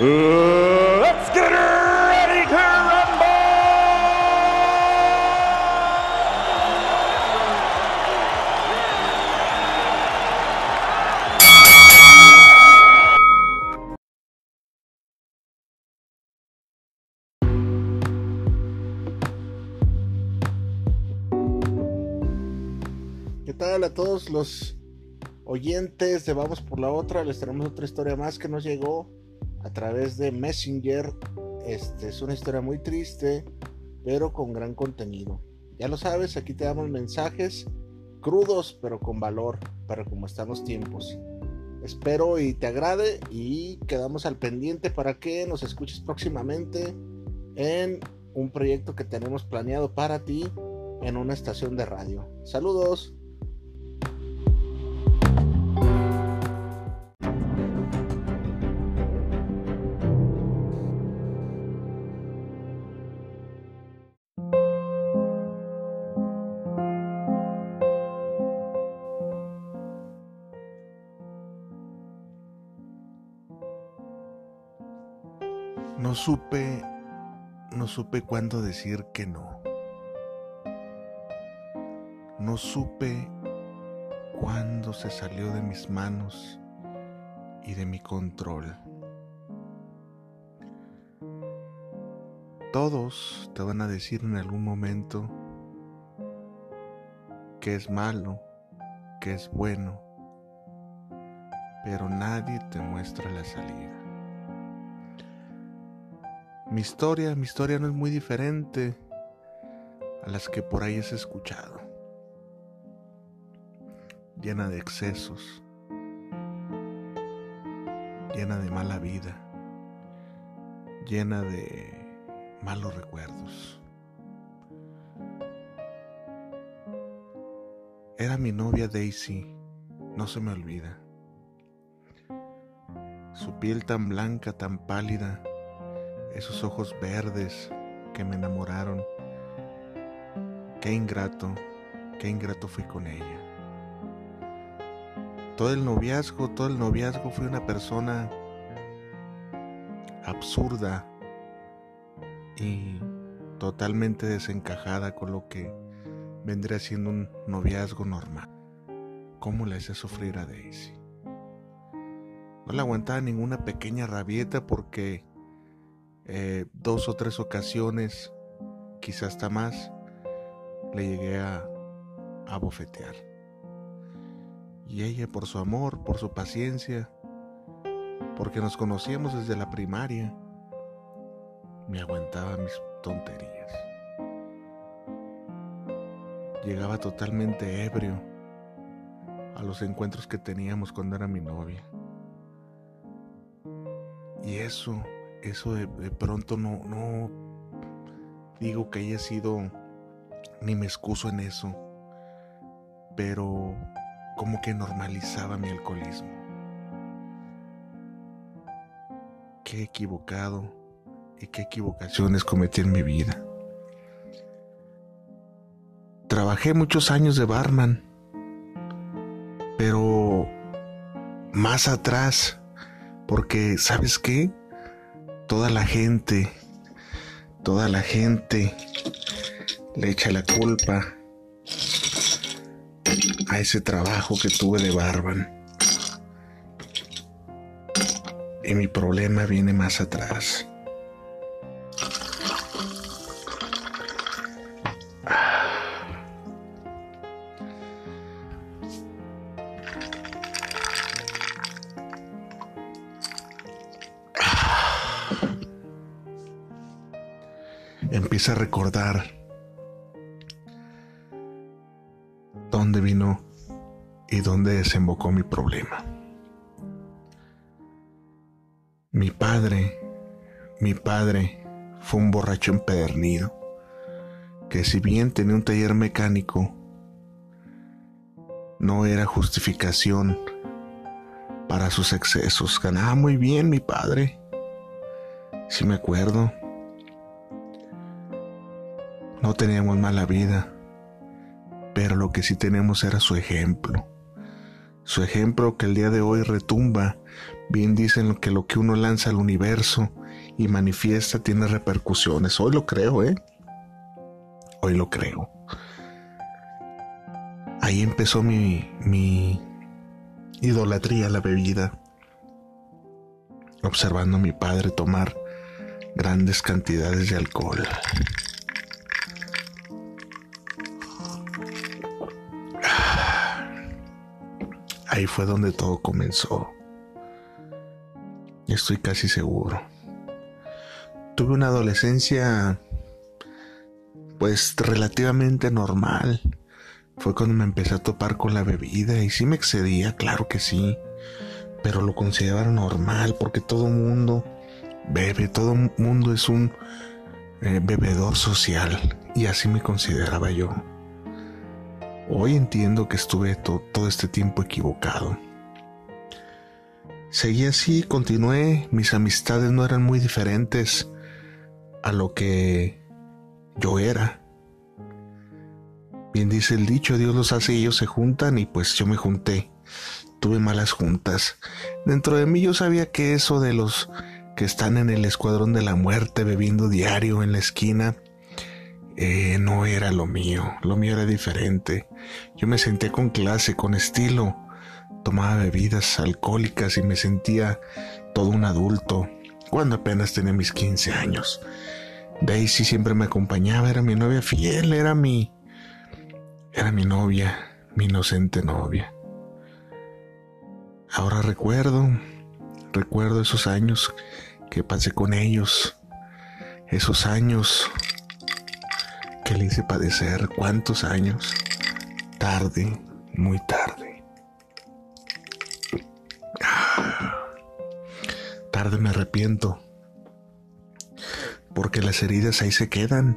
let's get ready to rumble! ¿Qué tal a todos los oyentes de Vamos por la Otra? Les tenemos otra historia más que nos llegó a través de Messenger. Este es una historia muy triste, pero con gran contenido. Ya lo sabes, aquí te damos mensajes crudos, pero con valor, para cómo están los tiempos. Espero y te agrade y quedamos al pendiente para que nos escuches próximamente en un proyecto que tenemos planeado para ti en una estación de radio. Saludos. No supe, no supe cuándo decir que no. No supe cuándo se salió de mis manos y de mi control. Todos te van a decir en algún momento que es malo, que es bueno, pero nadie te muestra la salida. Mi historia, mi historia no es muy diferente a las que por ahí has escuchado. Llena de excesos, llena de mala vida, llena de malos recuerdos. Era mi novia Daisy, no se me olvida. Su piel tan blanca, tan pálida, esos ojos verdes que me enamoraron. Qué ingrato, qué ingrato fui con ella. Todo el noviazgo, todo el noviazgo fue una persona absurda y totalmente desencajada con lo que vendría siendo un noviazgo normal. ¿Cómo le hice sufrir a Daisy? No le aguantaba ninguna pequeña rabieta porque eh, dos o tres ocasiones, quizás hasta más, le llegué a, a bofetear. Y ella por su amor, por su paciencia, porque nos conocíamos desde la primaria, me aguantaba mis tonterías. Llegaba totalmente ebrio a los encuentros que teníamos cuando era mi novia. Y eso eso de, pronto no, no digo que haya sido, ni me excuso en eso, pero como que normalizaba mi alcoholismo. Qué equivocado y qué equivocaciones cometí en mi vida. Trabajé muchos años de barman, pero más atrás, porque ¿sabes qué? Toda la gente, toda la gente le echa la culpa a ese trabajo que tuve de barban. Y mi problema viene más atrás. Empieza a recordar dónde vino y dónde desembocó mi problema. Mi padre mi padre fue un borracho empedernido, que si bien tenía un taller mecánico, no era justificación para sus excesos. Ganaba muy bien mi padre, si me acuerdo. No teníamos mala vida, pero lo que sí tenemos era su ejemplo. Su ejemplo que el día de hoy retumba, bien dicen que lo que uno lanza al universo y manifiesta tiene repercusiones. Hoy lo creo, ¿eh? Hoy lo creo. Ahí empezó mi, mi idolatría a la bebida, observando a mi padre tomar grandes cantidades de alcohol. Ahí fue donde todo comenzó. Estoy casi seguro. Tuve una adolescencia pues relativamente normal. Fue cuando me empecé a topar con la bebida y sí me excedía, claro que sí, pero lo consideraba normal porque todo mundo bebe, todo mundo es un eh, bebedor social y así me consideraba yo. Hoy entiendo que estuve todo este tiempo equivocado. Seguí así, continué, mis amistades no eran muy diferentes a lo que yo era. Bien dice el dicho, Dios los hace y ellos se juntan y pues yo me junté. Tuve malas juntas. Dentro de mí yo sabía que eso de los que están en el escuadrón de la muerte bebiendo diario en la esquina, eh, no era lo mío, lo mío era diferente. Yo me senté con clase, con estilo, tomaba bebidas alcohólicas y me sentía todo un adulto, cuando apenas tenía mis 15 años. Daisy siempre me acompañaba, era mi novia fiel, era mi... era mi novia, mi inocente novia. Ahora recuerdo, recuerdo esos años que pasé con ellos, esos años que le hice padecer, cuántos años, tarde, muy tarde. Tarde me arrepiento, porque las heridas ahí se quedan.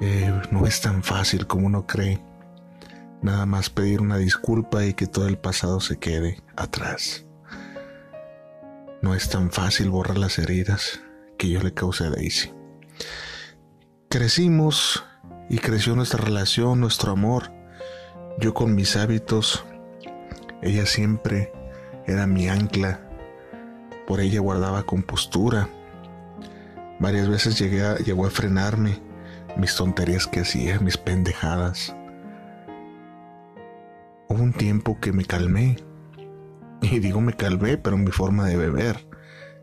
Eh, no es tan fácil como uno cree. Nada más pedir una disculpa y que todo el pasado se quede atrás. No es tan fácil borrar las heridas que yo le causé a Daisy. Crecimos y creció nuestra relación, nuestro amor. Yo con mis hábitos, ella siempre era mi ancla. Por ella guardaba compostura. Varias veces llegué a, llegó a frenarme mis tonterías que hacía, mis pendejadas. Hubo un tiempo que me calmé y digo me calvé, pero mi forma de beber.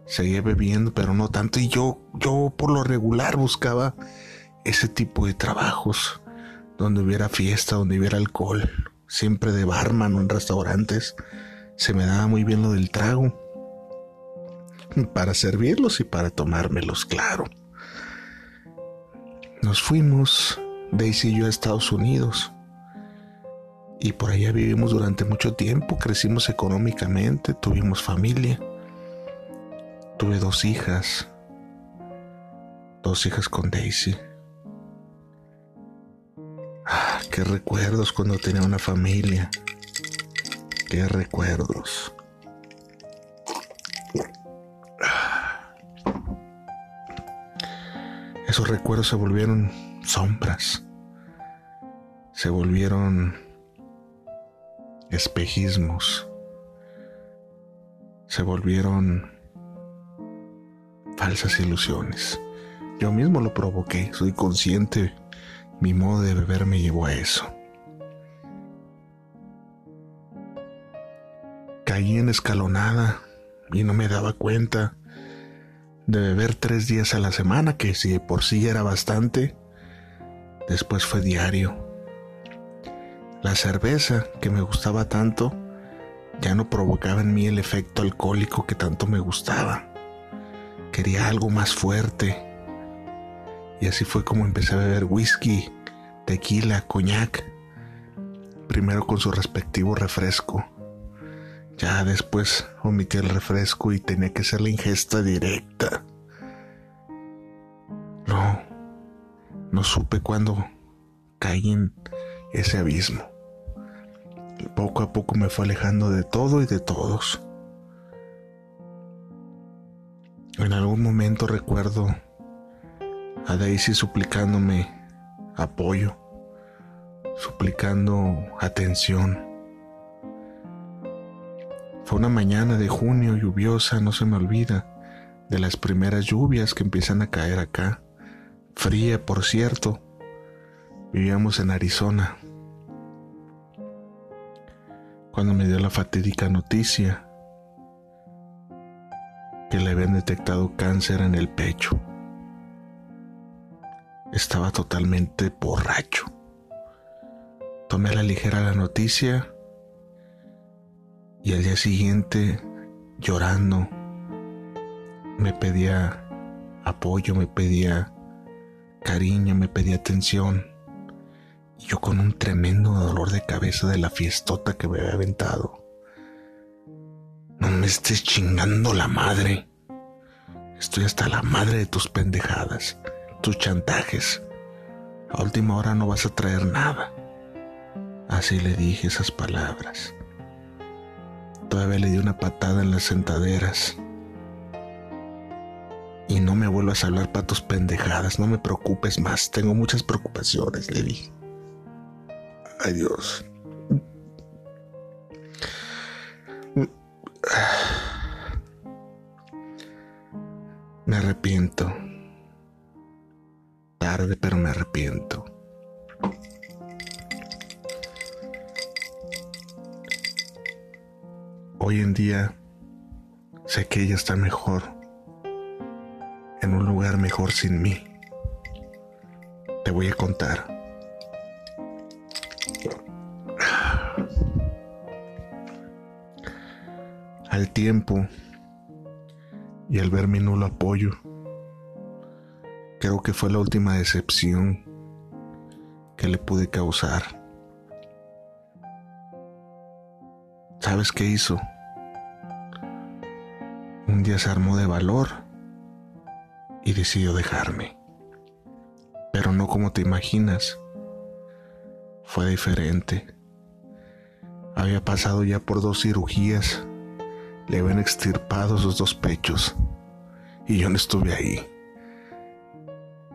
Seguía bebiendo, pero no tanto. Y yo, yo por lo regular buscaba ese tipo de trabajos donde hubiera fiesta, donde hubiera alcohol, siempre de barman en restaurantes. Se me daba muy bien lo del trago. Para servirlos y para tomármelos, claro. Nos fuimos, Daisy y yo, a Estados Unidos y por allá vivimos durante mucho tiempo, crecimos económicamente, tuvimos familia. Tuve dos hijas, dos hijas con Daisy. Qué recuerdos cuando tenía una familia. Qué recuerdos. Esos recuerdos se volvieron sombras. Se volvieron espejismos se volvieron falsas ilusiones. Yo mismo lo provoqué, soy consciente, mi modo de beber me llevó a eso. Caí en escalonada y no me daba cuenta de beber tres días a la semana, que si por sí era bastante, después fue diario la cerveza, que me gustaba tanto, ya no provocaba en mí el efecto alcohólico que tanto me gustaba. Quería algo más fuerte. Y así fue como empecé a beber whisky, tequila, coñac, primero con su respectivo refresco. Ya después omití el refresco y tenía que hacer la ingesta directa. No, no supe cuándo caí en ese abismo. Y poco a poco me fue alejando de todo y de todos. En algún momento recuerdo a Daisy suplicándome apoyo, suplicando atención. Fue una mañana de junio lluviosa, no se me olvida, de las primeras lluvias que empiezan a caer acá. Fría, por cierto. Vivíamos en Arizona. Cuando me dio la fatídica noticia que le habían detectado cáncer en el pecho. Estaba totalmente borracho. Tomé a la ligera la noticia y al día siguiente, llorando, me pedía apoyo, me pedía cariño, me pedía atención. Y yo con un tremendo dolor de cabeza de la fiestota que me había aventado. No me estés chingando la madre. Estoy hasta la madre de tus pendejadas tus chantajes. A última hora no vas a traer nada. Así le dije esas palabras. Todavía le di una patada en las sentaderas. Y no me vuelvas a hablar para tus pendejadas, no me preocupes más, tengo muchas preocupaciones, le dije. Adiós. Me arrepiento tarde, pero me arrepiento. Hoy en día sé que ella está mejor, en un lugar mejor sin mí. Te voy a contar. Al tiempo y al ver mi nulo apoyo, Creo que fue la última decepción que le pude causar. ¿Sabes qué hizo? Un día se armó de valor y decidió dejarme. Pero no como te imaginas. Fue diferente. Había pasado ya por dos cirugías. Le habían extirpado sus dos pechos. Y yo no estuve ahí.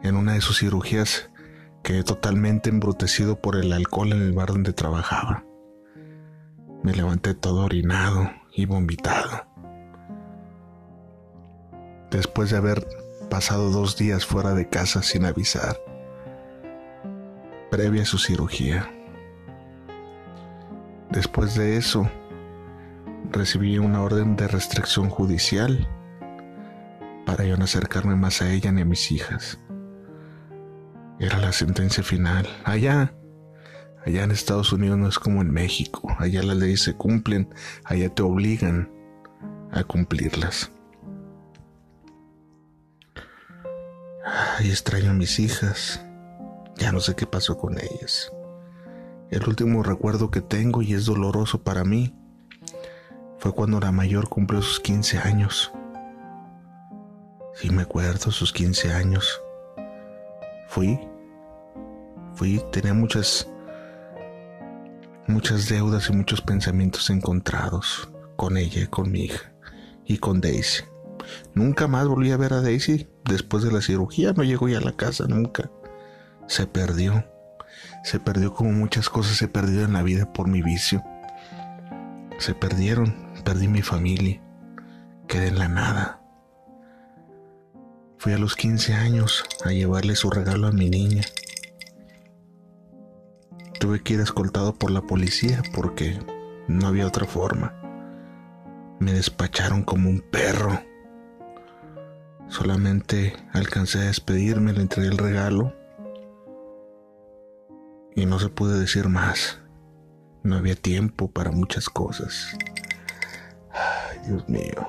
En una de sus cirugías quedé totalmente embrutecido por el alcohol en el bar donde trabajaba. Me levanté todo orinado y vomitado. Después de haber pasado dos días fuera de casa sin avisar, previa a su cirugía. Después de eso, recibí una orden de restricción judicial para yo no acercarme más a ella ni a mis hijas. Era la sentencia final. Allá, allá en Estados Unidos no es como en México. Allá las leyes se cumplen, allá te obligan a cumplirlas. Ay, extraño a mis hijas. Ya no sé qué pasó con ellas. El último recuerdo que tengo y es doloroso para mí fue cuando la mayor cumplió sus 15 años. Sí me acuerdo, sus 15 años. Fui, fui, tenía muchas, muchas deudas y muchos pensamientos encontrados con ella, con mi hija y con Daisy. Nunca más volví a ver a Daisy después de la cirugía, no llegó ya a la casa nunca. Se perdió, se perdió como muchas cosas se perdido en la vida por mi vicio. Se perdieron, perdí mi familia, quedé en la nada. Fui a los 15 años a llevarle su regalo a mi niña. Tuve que ir escoltado por la policía porque no había otra forma. Me despacharon como un perro. Solamente alcancé a despedirme, le entregué el regalo y no se pude decir más. No había tiempo para muchas cosas. Ay, Dios mío.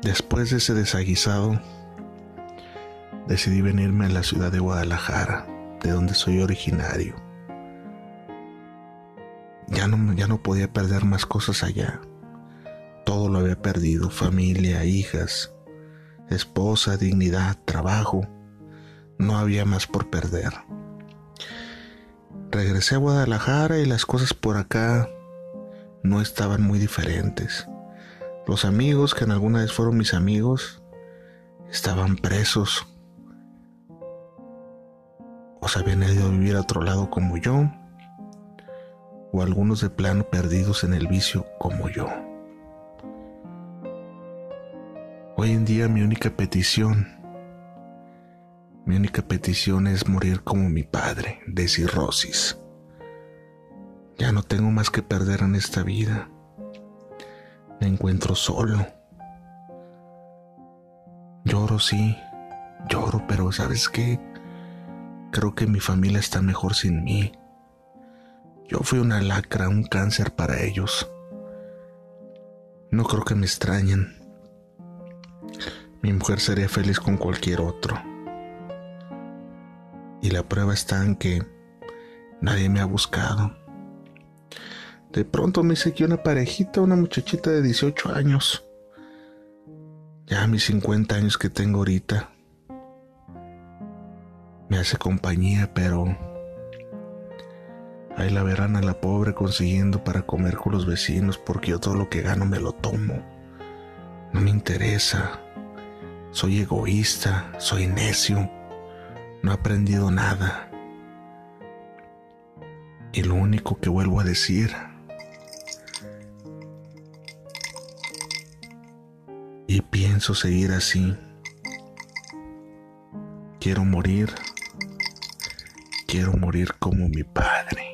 Después de ese desaguisado, decidí venirme a la ciudad de Guadalajara, de donde soy originario. Ya no, ya no podía perder más cosas allá. Todo lo había perdido, familia, hijas, esposa, dignidad, trabajo. No había más por perder. Regresé a Guadalajara y las cosas por acá no estaban muy diferentes. Los amigos que en alguna vez fueron mis amigos estaban presos o se habían ido a vivir a otro lado como yo, o algunos de plano perdidos en el vicio como yo. Hoy en día mi única petición, mi única petición es morir como mi padre, de cirrosis. Ya no tengo más que perder en esta vida. Me encuentro solo. Lloro, sí, lloro, pero ¿sabes qué? Creo que mi familia está mejor sin mí. Yo fui una lacra, un cáncer para ellos. No creo que me extrañen. Mi mujer sería feliz con cualquier otro. Y la prueba está en que nadie me ha buscado. De pronto me hice que una parejita, una muchachita de 18 años. Ya mis 50 años que tengo ahorita me hace compañía, pero ahí la verán a la pobre consiguiendo para comer con los vecinos porque yo todo lo que gano me lo tomo. No me interesa. Soy egoísta, soy necio, no he aprendido nada. Y lo único que vuelvo a decir y pienso seguir así. Quiero morir Quiero morir como mi padre.